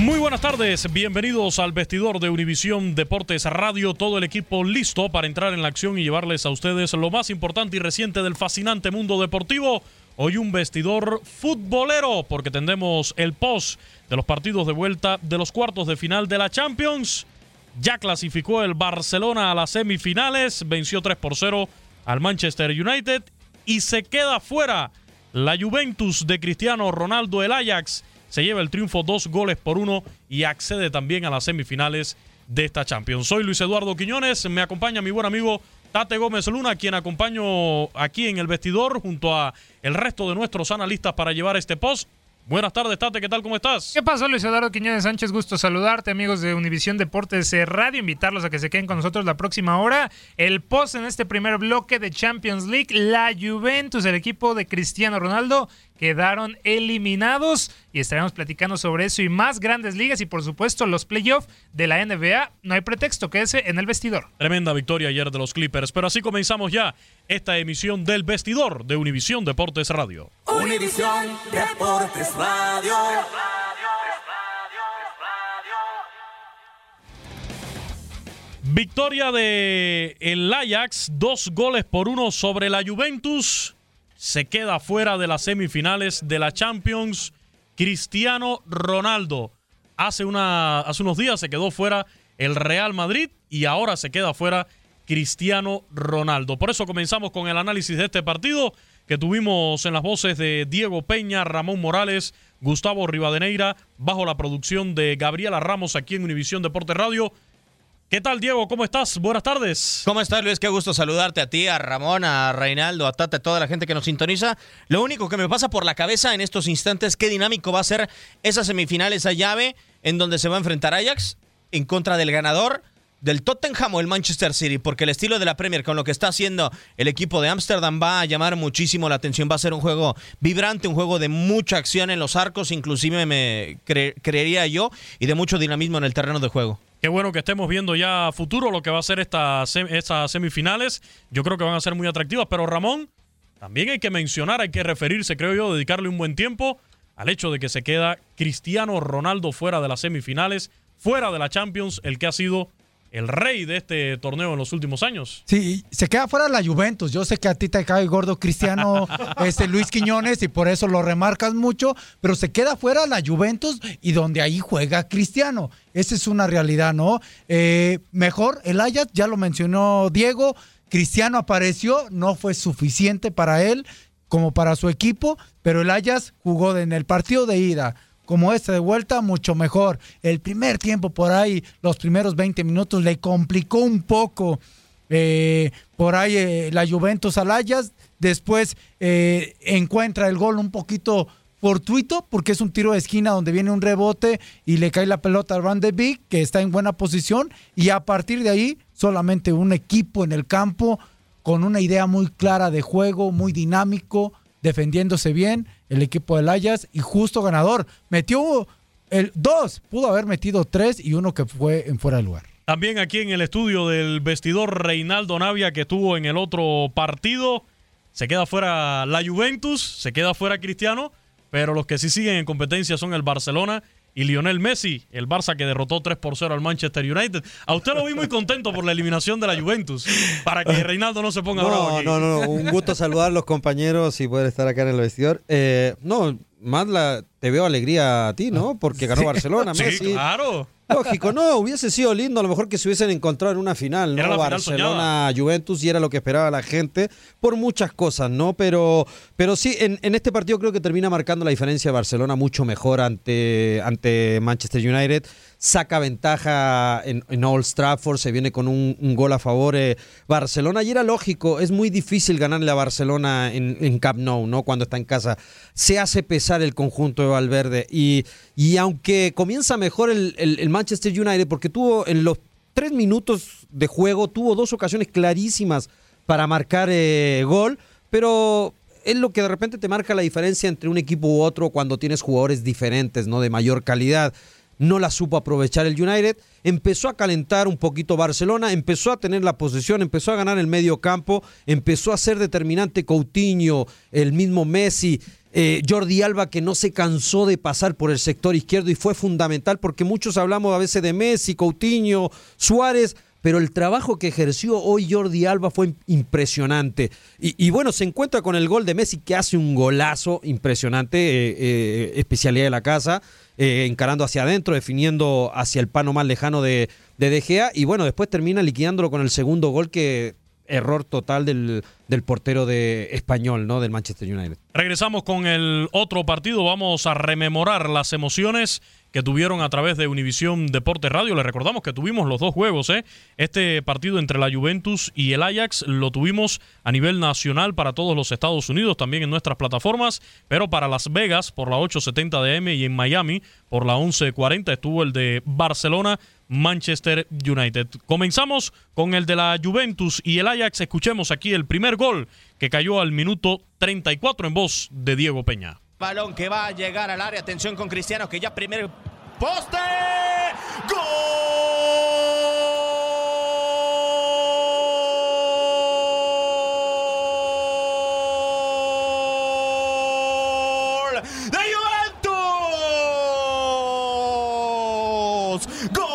Muy buenas tardes, bienvenidos al vestidor de Univisión Deportes Radio, todo el equipo listo para entrar en la acción y llevarles a ustedes lo más importante y reciente del fascinante mundo deportivo. Hoy un vestidor futbolero porque tendremos el post de los partidos de vuelta de los cuartos de final de la Champions. Ya clasificó el Barcelona a las semifinales, venció 3 por 0 al Manchester United y se queda fuera la Juventus de Cristiano Ronaldo, el Ajax se lleva el triunfo dos goles por uno y accede también a las semifinales de esta Champions. Soy Luis Eduardo Quiñones, me acompaña mi buen amigo Tate Gómez Luna, quien acompaño aquí en el vestidor junto a el resto de nuestros analistas para llevar este post. Buenas tardes, Tate, ¿qué tal? ¿Cómo estás? ¿Qué pasó, Luis Eduardo Quiñones Sánchez? Gusto saludarte, amigos de Univisión Deportes eh, Radio. Invitarlos a que se queden con nosotros la próxima hora. El post en este primer bloque de Champions League, la Juventus, el equipo de Cristiano Ronaldo, quedaron eliminados y estaremos platicando sobre eso y más grandes ligas y por supuesto los playoffs de la NBA. No hay pretexto, quédese en el vestidor. Tremenda victoria ayer de los Clippers, pero así comenzamos ya esta emisión del vestidor de Univisión Deportes Radio. Univisión Deportes Radio. Victoria de el Ajax, dos goles por uno sobre la Juventus se queda fuera de las semifinales de la Champions. Cristiano Ronaldo. Hace, una, hace unos días se quedó fuera el Real Madrid y ahora se queda fuera Cristiano Ronaldo. Por eso comenzamos con el análisis de este partido que tuvimos en las voces de Diego Peña, Ramón Morales, Gustavo Rivadeneira, bajo la producción de Gabriela Ramos aquí en Univisión Deporte Radio. ¿Qué tal, Diego? ¿Cómo estás? Buenas tardes. ¿Cómo estás, Luis? Qué gusto saludarte a ti, a Ramón, a Reinaldo, a Tata, a toda la gente que nos sintoniza. Lo único que me pasa por la cabeza en estos instantes, qué dinámico va a ser esa semifinal, esa llave, en donde se va a enfrentar Ajax en contra del ganador del Tottenham o el Manchester City, porque el estilo de la Premier con lo que está haciendo el equipo de Ámsterdam va a llamar muchísimo la atención, va a ser un juego vibrante, un juego de mucha acción en los arcos, inclusive me creería yo, y de mucho dinamismo en el terreno de juego. Qué bueno que estemos viendo ya a futuro lo que va a ser estas semifinales. Yo creo que van a ser muy atractivas, pero Ramón, también hay que mencionar, hay que referirse, creo yo, dedicarle un buen tiempo al hecho de que se queda Cristiano Ronaldo fuera de las semifinales, fuera de la Champions, el que ha sido el rey de este torneo en los últimos años. Sí, se queda fuera la Juventus. Yo sé que a ti te cae gordo Cristiano este, Luis Quiñones y por eso lo remarcas mucho, pero se queda fuera la Juventus y donde ahí juega Cristiano. Esa es una realidad, ¿no? Eh, mejor el Ajax, ya lo mencionó Diego, Cristiano apareció, no fue suficiente para él como para su equipo, pero el Ajax jugó en el partido de ida como este de vuelta, mucho mejor. El primer tiempo por ahí, los primeros 20 minutos, le complicó un poco eh, por ahí eh, la Juventus Alayas. Después eh, encuentra el gol un poquito fortuito porque es un tiro de esquina donde viene un rebote y le cae la pelota al Van de Beek, que está en buena posición. Y a partir de ahí, solamente un equipo en el campo con una idea muy clara de juego, muy dinámico, defendiéndose bien el equipo del Ayas y justo ganador. Metió el dos, pudo haber metido tres y uno que fue en fuera de lugar. También aquí en el estudio del vestidor Reinaldo Navia que estuvo en el otro partido. Se queda fuera la Juventus, se queda fuera Cristiano, pero los que sí siguen en competencia son el Barcelona y Lionel Messi, el Barça que derrotó 3 por 0 al Manchester United. A usted lo vi muy contento por la eliminación de la Juventus, para que Reinaldo no se ponga bravo. Aquí. No, no, no, un gusto saludar a los compañeros y poder estar acá en el vestidor. Eh, no, más la, te veo alegría a ti, ¿no? Porque ganó Barcelona, Messi. Sí, claro. Lógico, no, hubiese sido lindo a lo mejor que se hubiesen encontrado en una final, ¿no? Barcelona, Juventus y era lo que esperaba la gente por muchas cosas, ¿no? Pero, pero sí, en, este partido creo que termina marcando la diferencia de Barcelona mucho mejor ante, ante Manchester United. Saca ventaja en, Old Trafford, se viene con un, gol a favor eh, Barcelona y era lógico, es muy difícil ganarle a Barcelona en, en Camp Nou, ¿no? Cuando está en casa. Se hace pesar el conjunto de Valverde y, y aunque comienza mejor el, el, Manchester United porque tuvo en los tres minutos de juego, tuvo dos ocasiones clarísimas para marcar eh, gol, pero es lo que de repente te marca la diferencia entre un equipo u otro cuando tienes jugadores diferentes, ¿no? De mayor calidad. No la supo aprovechar el United. Empezó a calentar un poquito Barcelona, empezó a tener la posesión, empezó a ganar el medio campo, empezó a ser determinante Coutinho, el mismo Messi. Eh, Jordi Alba que no se cansó de pasar por el sector izquierdo y fue fundamental porque muchos hablamos a veces de Messi, Coutinho, Suárez, pero el trabajo que ejerció hoy Jordi Alba fue impresionante. Y, bueno, se encuentra con el gol de Messi que hace un golazo impresionante, eh, eh, especialidad de la casa, eh, encarando hacia adentro, definiendo hacia el pano más lejano de, de De Gea, y bueno, después termina liquidándolo con el segundo gol que error total del, del, portero de español, ¿no? Del Manchester United. Regresamos con el otro partido. Vamos a rememorar las emociones que tuvieron a través de Univisión Deporte Radio. Les recordamos que tuvimos los dos juegos, ¿eh? Este partido entre la Juventus y el Ajax lo tuvimos a nivel nacional para todos los Estados Unidos, también en nuestras plataformas, pero para Las Vegas por la 870 de M y en Miami por la 1140 estuvo el de Barcelona. Manchester United. Comenzamos con el de la Juventus y el Ajax. Escuchemos aquí el primer gol que cayó al minuto 34 en voz de Diego Peña. Balón que va a llegar al área. Atención con Cristiano que ya primer poste. ¡Gol! ¡De Juventus! ¡Gol!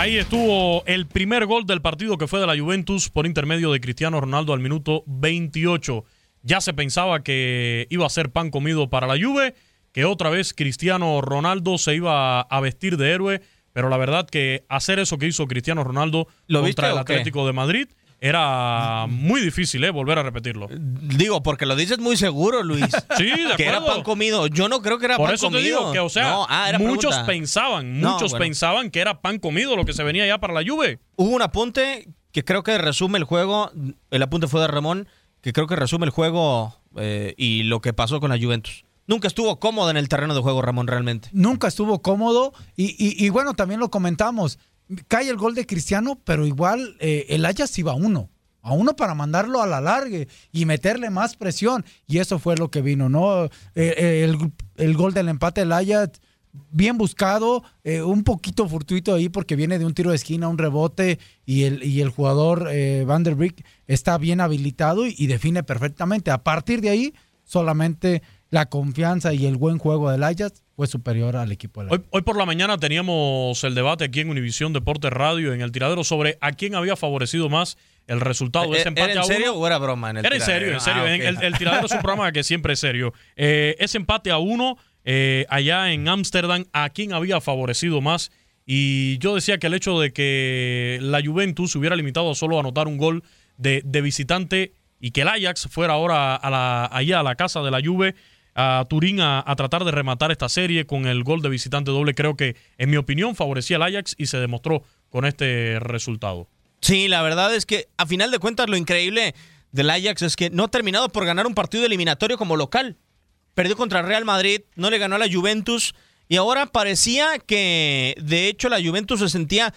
Ahí estuvo el primer gol del partido que fue de la Juventus por intermedio de Cristiano Ronaldo al minuto 28. Ya se pensaba que iba a ser pan comido para la Juve, que otra vez Cristiano Ronaldo se iba a vestir de héroe pero la verdad que hacer eso que hizo Cristiano Ronaldo contra el Atlético de Madrid era muy difícil, ¿eh? Volver a repetirlo. Digo, porque lo dices muy seguro, Luis. sí, de acuerdo. Que era pan comido. Yo no creo que era Por pan comido. Por eso te digo que, o sea, ah, muchos pensaban, muchos pensaban que era pan comido lo que se venía ya para la Juve. Hubo un apunte que creo que resume el juego. El apunte fue de Ramón, que creo que resume el juego eh, y lo que pasó con la Juventus. Nunca estuvo cómodo en el terreno de juego, Ramón, realmente. Nunca estuvo cómodo y, bueno, también lo comentamos. Cae el gol de Cristiano, pero igual eh, el Ajax iba a uno. A uno para mandarlo a la largue y meterle más presión. Y eso fue lo que vino, ¿no? Eh, eh, el, gol del empate del Ajax, bien buscado, un poquito fortuito ahí porque viene de un tiro de esquina, un rebote y el, y el jugador Van der Beek está bien habilitado y, define perfectamente. A partir de ahí, solamente la confianza y el buen juego del Ajax fue superior al equipo del hoy, hoy, por la mañana teníamos el debate aquí en Univisión Deportes Radio en el tiradero sobre a quién había favorecido más el resultado de ese empate ¿Era en serio o era broma? En el era en serio, en serio. Ah, el, tiradero es un programa que siempre es serio. Eh, ese empate a uno eh, allá en Ámsterdam, ¿a quién había favorecido más? Y yo decía que el hecho de que la Juventus se hubiera limitado a solo anotar un gol de, de visitante y que el Ajax fuera ahora a la, allá a la casa de la Juve a Turín a, tratar de rematar esta serie con el gol de visitante doble. Creo que, en mi opinión, favorecía al Ajax y se demostró con este resultado. Sí, la verdad es que a final de cuentas lo increíble del Ajax es que no ha terminado por ganar un partido eliminatorio como local. Perdió contra Real Madrid, no le ganó a la Juventus y ahora parecía que de hecho la Juventus se sentía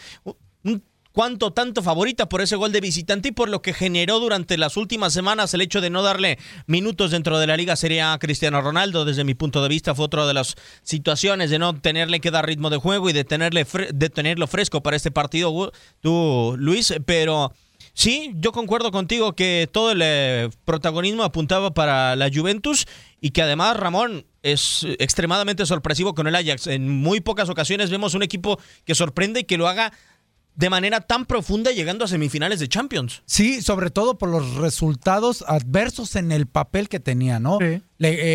cuánto tanto favorita por ese gol de visitante y por lo que generó durante las últimas semanas el hecho de no darle minutos dentro de la liga sería Cristiano Ronaldo. Desde mi punto de vista fue otra de las situaciones de no tenerle que dar ritmo de juego y de, tenerle de tenerlo fresco para este partido, tú, Luis, pero... Sí, yo concuerdo contigo que todo el eh, protagonismo apuntaba para la Juventus y que además Ramón es extremadamente sorpresivo con el Ajax. En muy pocas ocasiones vemos un equipo que sorprende y que lo haga de manera tan profunda llegando a semifinales de Champions. Sí, sobre todo por los resultados adversos en el papel que tenía, ¿no? Le,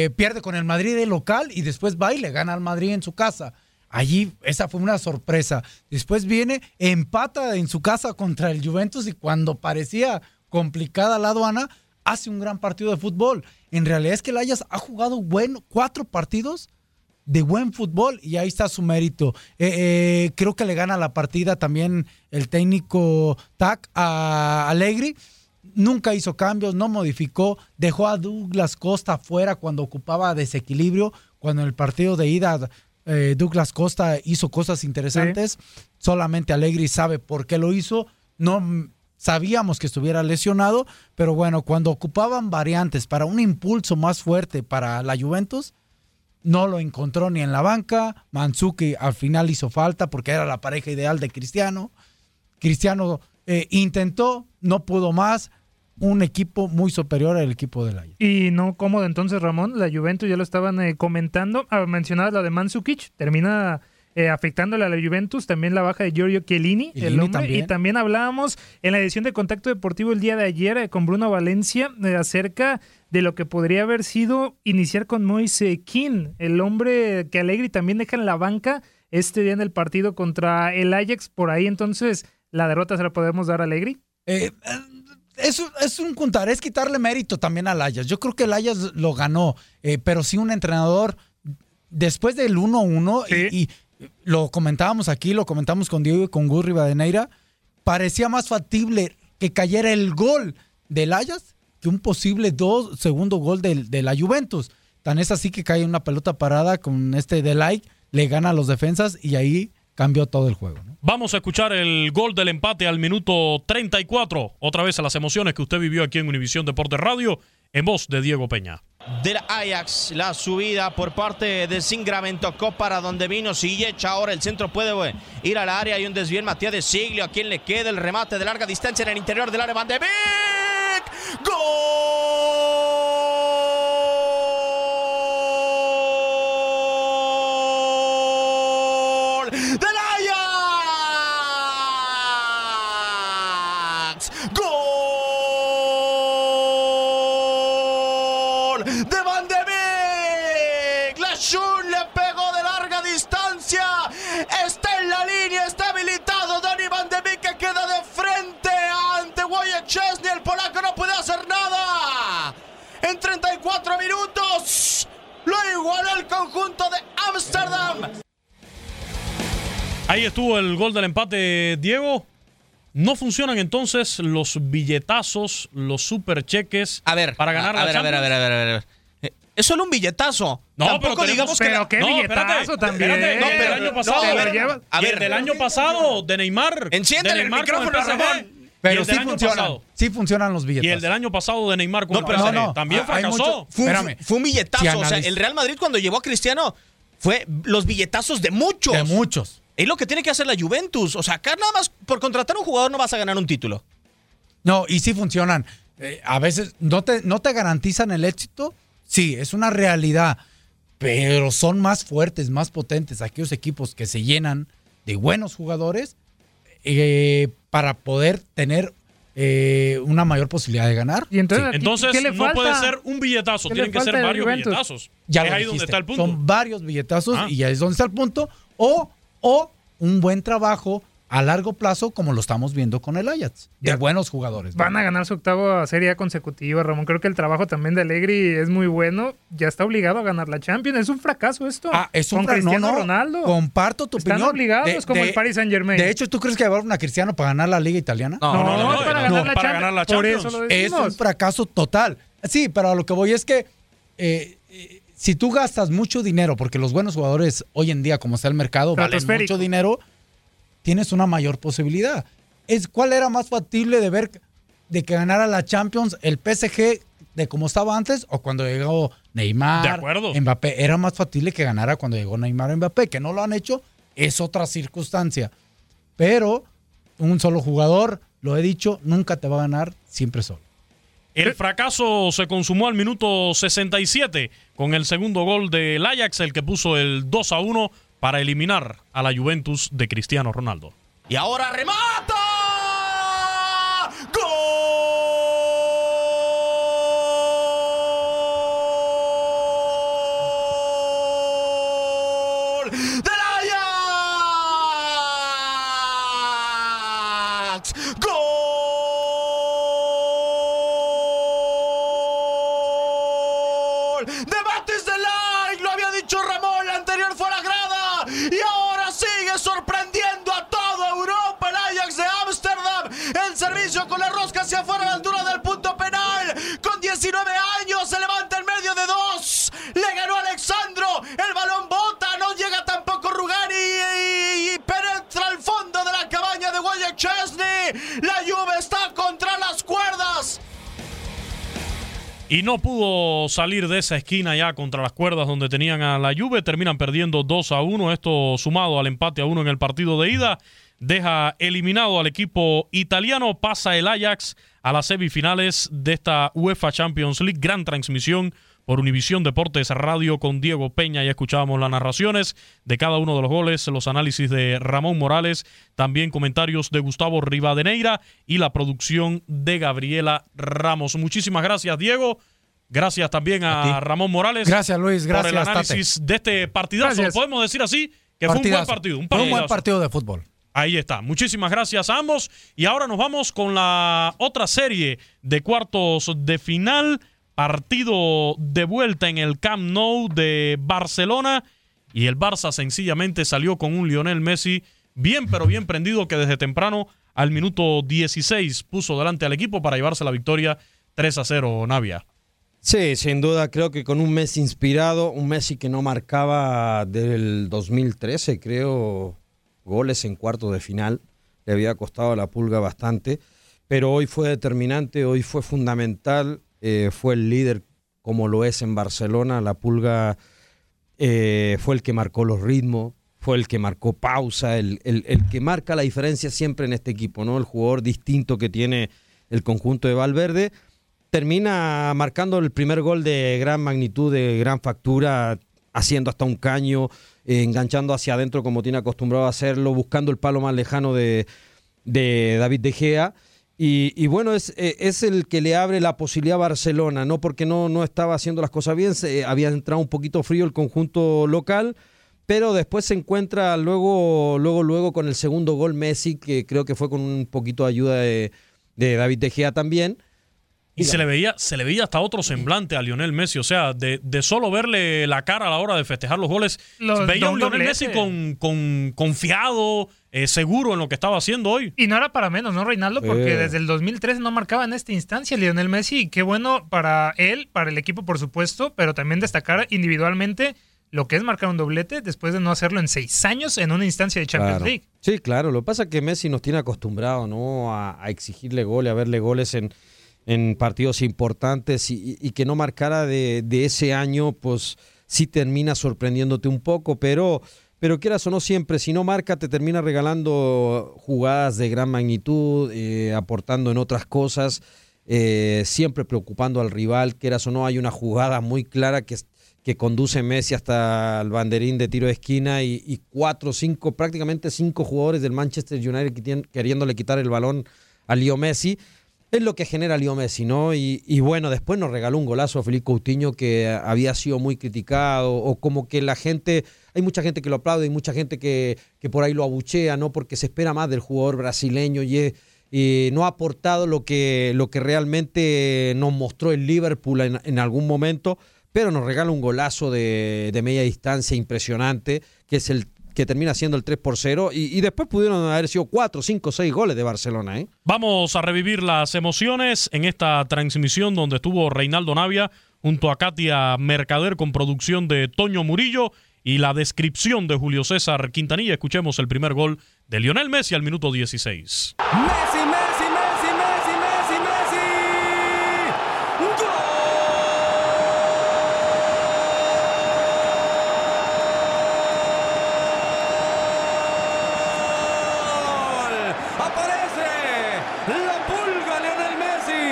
eh, pierde con el Madrid de local y después va y le gana al Madrid en su casa. Allí esa fue una sorpresa. Después viene, empata en su casa contra el Juventus y cuando parecía complicada la aduana, hace un gran partido de fútbol. En realidad es que el Ajax ha jugado bueno, cuatro partidos de buen fútbol y ahí está su mérito. Eh, eh, creo que le gana la partida también el técnico TAC a Allegri. Nunca hizo cambios, no modificó, dejó a Douglas Costa fuera cuando ocupaba desequilibrio, cuando en el partido de ida eh, Douglas Costa hizo cosas interesantes. Solamente Allegri sabe por qué lo hizo. No sabíamos que estuviera lesionado, pero bueno, cuando ocupaban variantes para un impulso más fuerte para la Juventus, no lo encontró ni en la banca. Manzuki al final hizo falta porque era la pareja ideal de Cristiano. Cristiano eh, intentó, no pudo más. Un equipo muy superior al equipo del Ajax. Y no cómodo entonces, Ramón. La Juventus ya lo estaban eh, comentando. Ah, mencionabas la de Manzukic. Termina eh, afectándole a la Juventus, también la baja de Giorgio Chiellini, el hombre, y también hablábamos en la edición de Contacto Deportivo el día de ayer eh, con Bruno Valencia eh, acerca de lo que podría haber sido iniciar con Moise King, el hombre que Alegri también deja en la banca este día en el partido contra el Ajax, por ahí entonces la derrota se la podemos dar a Alegri. es, es, un contar, es quitarle mérito también al Ajax. Yo creo que el Ajax lo ganó, pero sí un entrenador después del 1-1 y, lo comentábamos aquí, lo comentamos con Diego y con Gurri Badeneira, parecía más factible que cayera el gol del Ajax que un posible dos, segundo gol de, la Juventus. Tan es así que cae una pelota parada con este Delay, le gana a los defensas y ahí cambió todo el juego. Vamos a escuchar el gol del empate al minuto 34. Otra vez a las emociones que usted vivió aquí en Univisión Deportes Radio, en voz de Diego Peña del Ajax. La subida por parte de Singramento para donde vino Sillecha. Ahora el centro puede ir al área. y un desvío Matías de Siglio. A quien le queda el remate de larga distancia en el interior del área. Van de Beek. ¡Gol! Lo igualó el conjunto de Ámsterdam. Ahí estuvo el gol del empate, Diego. ¿No funcionan entonces los billetazos, los supercheques a ver, para ganar a, la ver, a ver, a ver, a ver, a ver, Es solo un billetazo. No, Tampoco pero digamos que qué billetazo también. no, pero el año pasado. a ver, a ver, del año pasado de Neymar. Enciende el micrófono, Ramón. Pero sí funcionan, sí funcionan los billetes. Y el del año pasado de Neymar con no, no, también fracasó. fue, un, billetazo. o sea, el Real Madrid cuando llevó a Cristiano fue los billetazos de muchos. De muchos. Es lo que tiene que hacer la Juventus. O sea, acá nada más por contratar a un jugador no vas a ganar un título. No, y sí funcionan. Eh, a veces no te, no te garantizan el éxito. Sí, es una realidad. Pero son más fuertes, más potentes aquellos equipos que se llenan de buenos jugadores eh, para poder tener eh, una mayor posibilidad de ganar. ¿Y entonces, no puede ser un billetazo, tienen que ser varios billetazos. Ya es ahí donde está el punto. Son varios billetazos ah. y ya es donde está el punto. O, o un buen trabajo a largo plazo, como lo estamos viendo con el Ajax, de buenos jugadores. Van a ganar su octavo serie consecutiva, Ramón. Creo que el trabajo también de Allegri es muy bueno. Ya está obligado a ganar la Champions. Es un fracaso esto. Ah, es un fracaso. No, Ronaldo. Comparto tu Están opinión. obligados como el Paris Saint Germain. De hecho, ¿tú crees que va a una Cristiano para ganar la Liga Italiana? No, no, no, para, ganar, la Champions. es un fracaso total. Sí, pero a lo que voy es que eh, eh, si tú gastas mucho dinero, porque los buenos jugadores hoy en día, como está el mercado, valen mucho dinero tienes una mayor posibilidad. es cuál era más factible de ver de que ganara la Champions el PSG de como estaba antes o cuando llegó Neymar, De acuerdo. Mbappé. Era más factible que ganara cuando llegó Neymar Mbappé, que no lo han hecho, es otra circunstancia. Pero un solo jugador, lo he dicho, nunca te va a ganar siempre solo. El fracaso se consumó al minuto 67 con el segundo gol del Ajax, el que puso el 2 a 1 para eliminar a la Juventus de Cristiano Ronaldo. Y ahora remata. Y no pudo salir de esa esquina ya contra las cuerdas donde tenían a la Juve. Terminan perdiendo 2 a 1. Esto sumado al empate a 1 en el partido de ida. Deja eliminado al equipo italiano. Pasa el Ajax a las semifinales de esta UEFA Champions League. Gran transmisión por Univisión Deportes Radio con Diego Peña. Ya escuchábamos las narraciones de cada uno de los goles, los análisis de Ramón Morales, también comentarios de Gustavo Rivadeneira y la producción de Gabriela Ramos. Muchísimas gracias, Diego. Gracias también a, Ramón Morales. Gracias, Luis. Gracias, por el análisis de este partidazo. Gracias. Podemos decir así que fue un buen partido. Un un buen partido de fútbol. Ahí está. Muchísimas gracias a ambos. Y ahora nos vamos con la otra serie de cuartos de final. Partido de vuelta en el Camp Nou de Barcelona. Y el Barça sencillamente salió con un Lionel Messi bien, pero bien prendido que desde temprano al minuto 16 puso delante al equipo para llevarse la victoria 3 a 0, Navia. Sí, sin duda, creo que con un Messi inspirado, un Messi que no marcaba del 2013, creo, goles en cuarto de final, le había costado la pulga bastante, pero hoy fue determinante, hoy fue fundamental, eh, fue el líder como lo es en Barcelona, la pulga eh, fue el que marcó los ritmos, fue el que marcó pausa, el, el- que marca la diferencia siempre en este equipo, ¿no? El jugador distinto que tiene el conjunto de Valverde termina marcando el primer gol de gran magnitud, de gran factura, haciendo hasta un caño, eh, enganchando hacia adentro como tiene acostumbrado a hacerlo, buscando el palo más lejano de, de David De Gea. Y, y bueno, es, eh, es el que le abre la posibilidad a Barcelona, no porque no, no estaba haciendo las cosas bien, se, había entrado un poquito frío el conjunto local, pero después se encuentra luego, luego, luego con el segundo gol Messi, que creo que fue con un poquito de ayuda de, de David De Gea también. Y se le veía, se le veía hasta otro semblante a Lionel Messi. O sea, de, de solo verle la cara a la hora de festejar los goles, Los- veía un Lionel. Messi con, con- confiado, eh, seguro en lo que estaba haciendo hoy. Y no era para menos, ¿no, Reinaldo? Porque Eh. desde el 2013 no marcaba en esta instancia Lionel Messi. Y qué bueno para él, para el equipo, por supuesto, pero también destacar individualmente lo que es marcar un doblete después de no hacerlo en seis años en una instancia de Champions Claro. League. Sí, claro. Lo que pasa es que Messi nos tiene acostumbrado, ¿no? A, a exigirle goles, a verle goles en, en partidos importantes y, y que no marcara de, de ese año, pues sí termina sorprendiéndote un poco, pero, pero quieras o no siempre, si no marca te termina regalando jugadas de gran magnitud, eh, aportando en otras cosas, eh, siempre preocupando al rival, quieras o no, hay una jugada muy clara que, que conduce Messi hasta el banderín de tiro de esquina y, cuatro, cinco, prácticamente cinco jugadores del Manchester United queriéndole quitar el balón a Leo Messi. Es lo que genera Leo Messi, ¿no? Y, y bueno, después nos regaló un golazo a Felipe Coutinho que había sido muy criticado o como que la gente, hay mucha gente que lo aplaude y mucha gente que, que por ahí lo abuchea, ¿no? Porque se espera más del jugador brasileño y, y no ha aportado lo que, lo que realmente nos mostró el Liverpool en, en algún momento, pero nos regala un golazo de, de media distancia impresionante, que es el que termina siendo el 3 por 0 y, y después pudieron haber sido 4, 5, 6 goles de Barcelona, ¿eh? Vamos a revivir las emociones en esta transmisión donde estuvo Reinaldo Navia junto a Katia Mercader con producción de Toño Murillo y la descripción de Julio César Quintanilla. Escuchemos el primer gol de Lionel Messi al minuto 16. Messi, Messi, Messi, Messi, Messi, Messi. ¡Gol! Aparece la pulga Lionel Messi.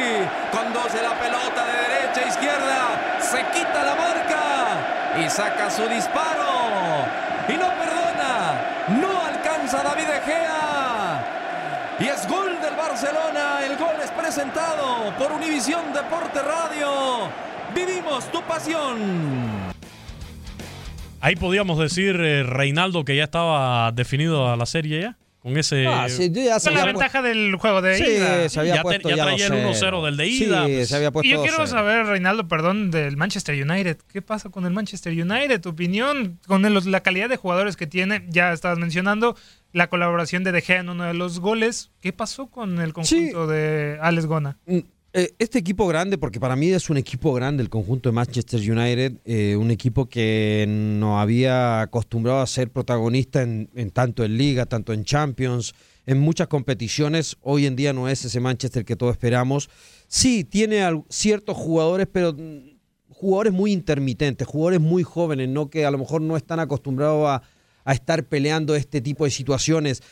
Conduce la pelota de derecha a izquierda. Se quita la marca saca su disparo. Y no perdona. No alcanza David De Gea. Y es gol del Barcelona. El gol es presentado por Univisión Deporte Radio. Vivimos tu pasión. Ahí podíamos decir, eh, Reinaldo, que ya estaba definido a la serie ya. Con ese. Ah, sí, ya Con la ventaja del juego de Sí, ida. se había Ya te- puesto ya ya traía el 2-0. 1-0 del de ida, Sí, pues. se había puesto Y yo quiero 2-0. saber, Reinaldo, perdón, del Manchester United. ¿Qué pasa con el Manchester United? Tu opinión con el- la calidad de jugadores que tiene. Ya estabas mencionando la colaboración de De Gea en uno de los goles. ¿Qué pasó con el conjunto de Alex Gona? Eh, Este equipo grande, porque para mí es un equipo grande el conjunto de Manchester United, eh, un equipo que no había acostumbrado a ser protagonista en, tanto en Liga, tanto en Champions, en muchas competiciones. Hoy en día no es ese Manchester que todos esperamos. Sí, tiene ciertos jugadores, pero mm, jugadores muy intermitentes, jugadores muy jóvenes, ¿no? que a lo mejor no están acostumbrados a, a estar peleando este tipo de situaciones.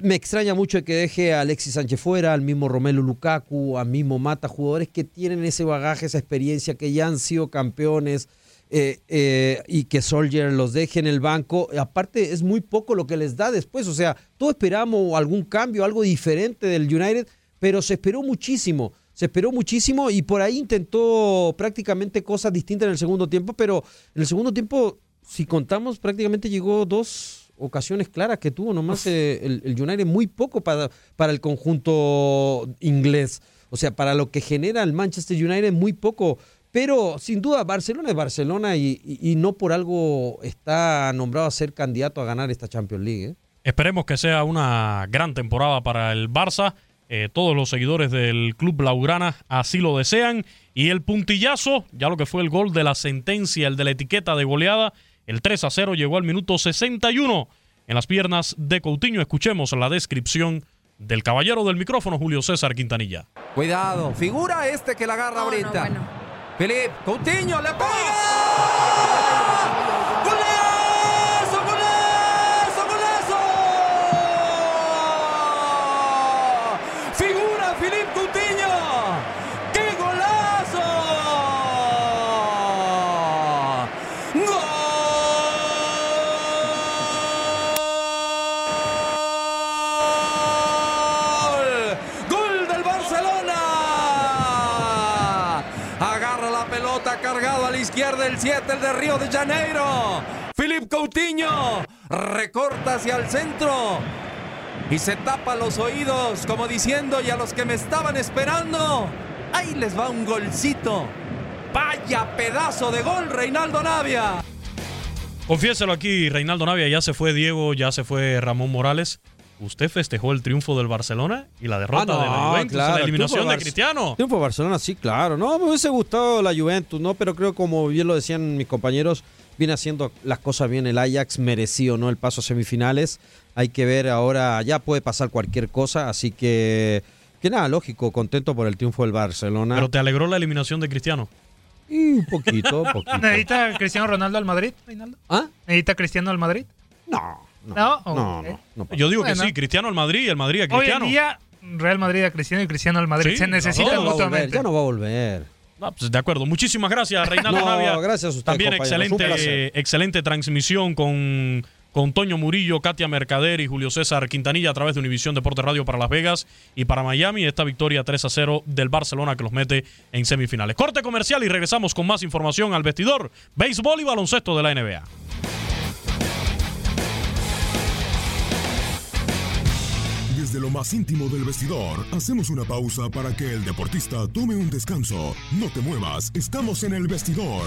Me extraña mucho que deje a Alexis Sánchez fuera, al mismo Romelu Lukaku, al mismo Mata, jugadores que tienen ese bagaje, esa experiencia, que ya han sido campeones eh, eh, y que Soldier los deje en el banco. Aparte, es muy poco lo que les da después. O sea, todos esperamos algún cambio, algo diferente del United, pero se esperó muchísimo. Se esperó muchísimo y por ahí intentó prácticamente cosas distintas en el segundo tiempo, pero en el segundo tiempo, si contamos, prácticamente llegó dos ocasiones claras que tuvo nomás eh, el, el United, muy poco para, para el conjunto inglés. O sea, para lo que genera el Manchester United, muy poco. Pero sin duda, Barcelona es Barcelona y, y- y no por algo está nombrado a ser candidato a ganar esta Champions League. ¿eh? Esperemos que sea una gran temporada para el Barça. Eh, todos los seguidores del club Blaugrana así lo desean. Y el puntillazo, ya lo que fue el gol de la sentencia, el de la etiqueta de goleada, el 3 a 0 llegó al minuto 61 en las piernas de Coutinho. Escuchemos la descripción del caballero del micrófono, Julio César Quintanilla. Cuidado, figura este que la agarra No, no, ahorita. bueno. Felipe Coutinho le pega. 7, el de Río de Janeiro. Philip Coutinho recorta hacia el centro y se tapa los oídos como diciendo y a los que me estaban esperando, ahí les va un golcito. Vaya pedazo de gol, Reinaldo Navia. Confiéselo aquí, Reinaldo Navia, ya se fue Diego, ya se fue Ramón Morales. Usted festejó el triunfo del Barcelona y la derrota Ah, no, de la Juventus, claro, la el eliminación triunfo de Cristiano. Triunfo de Barcelona, sí, claro. No, me hubiese gustado la Juventus, ¿no? Pero creo, como bien lo decían mis compañeros, viene haciendo las cosas bien el Ajax, merecido, ¿no? El paso a semifinales. Hay que ver ahora, ya puede pasar cualquier cosa, así que, que nada, lógico, contento por el triunfo del Barcelona. Pero te alegró la eliminación de Cristiano. Y un poquito, poquito. ¿Necesita Cristiano Ronaldo al Madrid, Reinaldo? ¿Ah? ¿Necesita Cristiano al Madrid? No, no, No, no. Yo digo Bueno. que sí, Cristiano al Madrid y el Madrid a Hoy Cristiano. en día, Real Madrid a Cristiano y Cristiano al Madrid. Sí, Se necesitan ya no va a volver, mutuamente. ya no va a volver. Ah, pues de acuerdo. Muchísimas gracias, Reinaldo No, Navia. gracias a usted, También excelente, excelente transmisión con, con Toño Murillo, Katia Mercader y Julio César Quintanilla a través de Univisión Deporte Radio para Las Vegas y para Miami. Esta victoria 3 a 0 del Barcelona que los mete en semifinales. Corte comercial y regresamos con más información al vestidor, béisbol y baloncesto de la NBA. Desde lo más íntimo del vestidor, hacemos una pausa para que el deportista tome un descanso. No te muevas, estamos en el vestidor.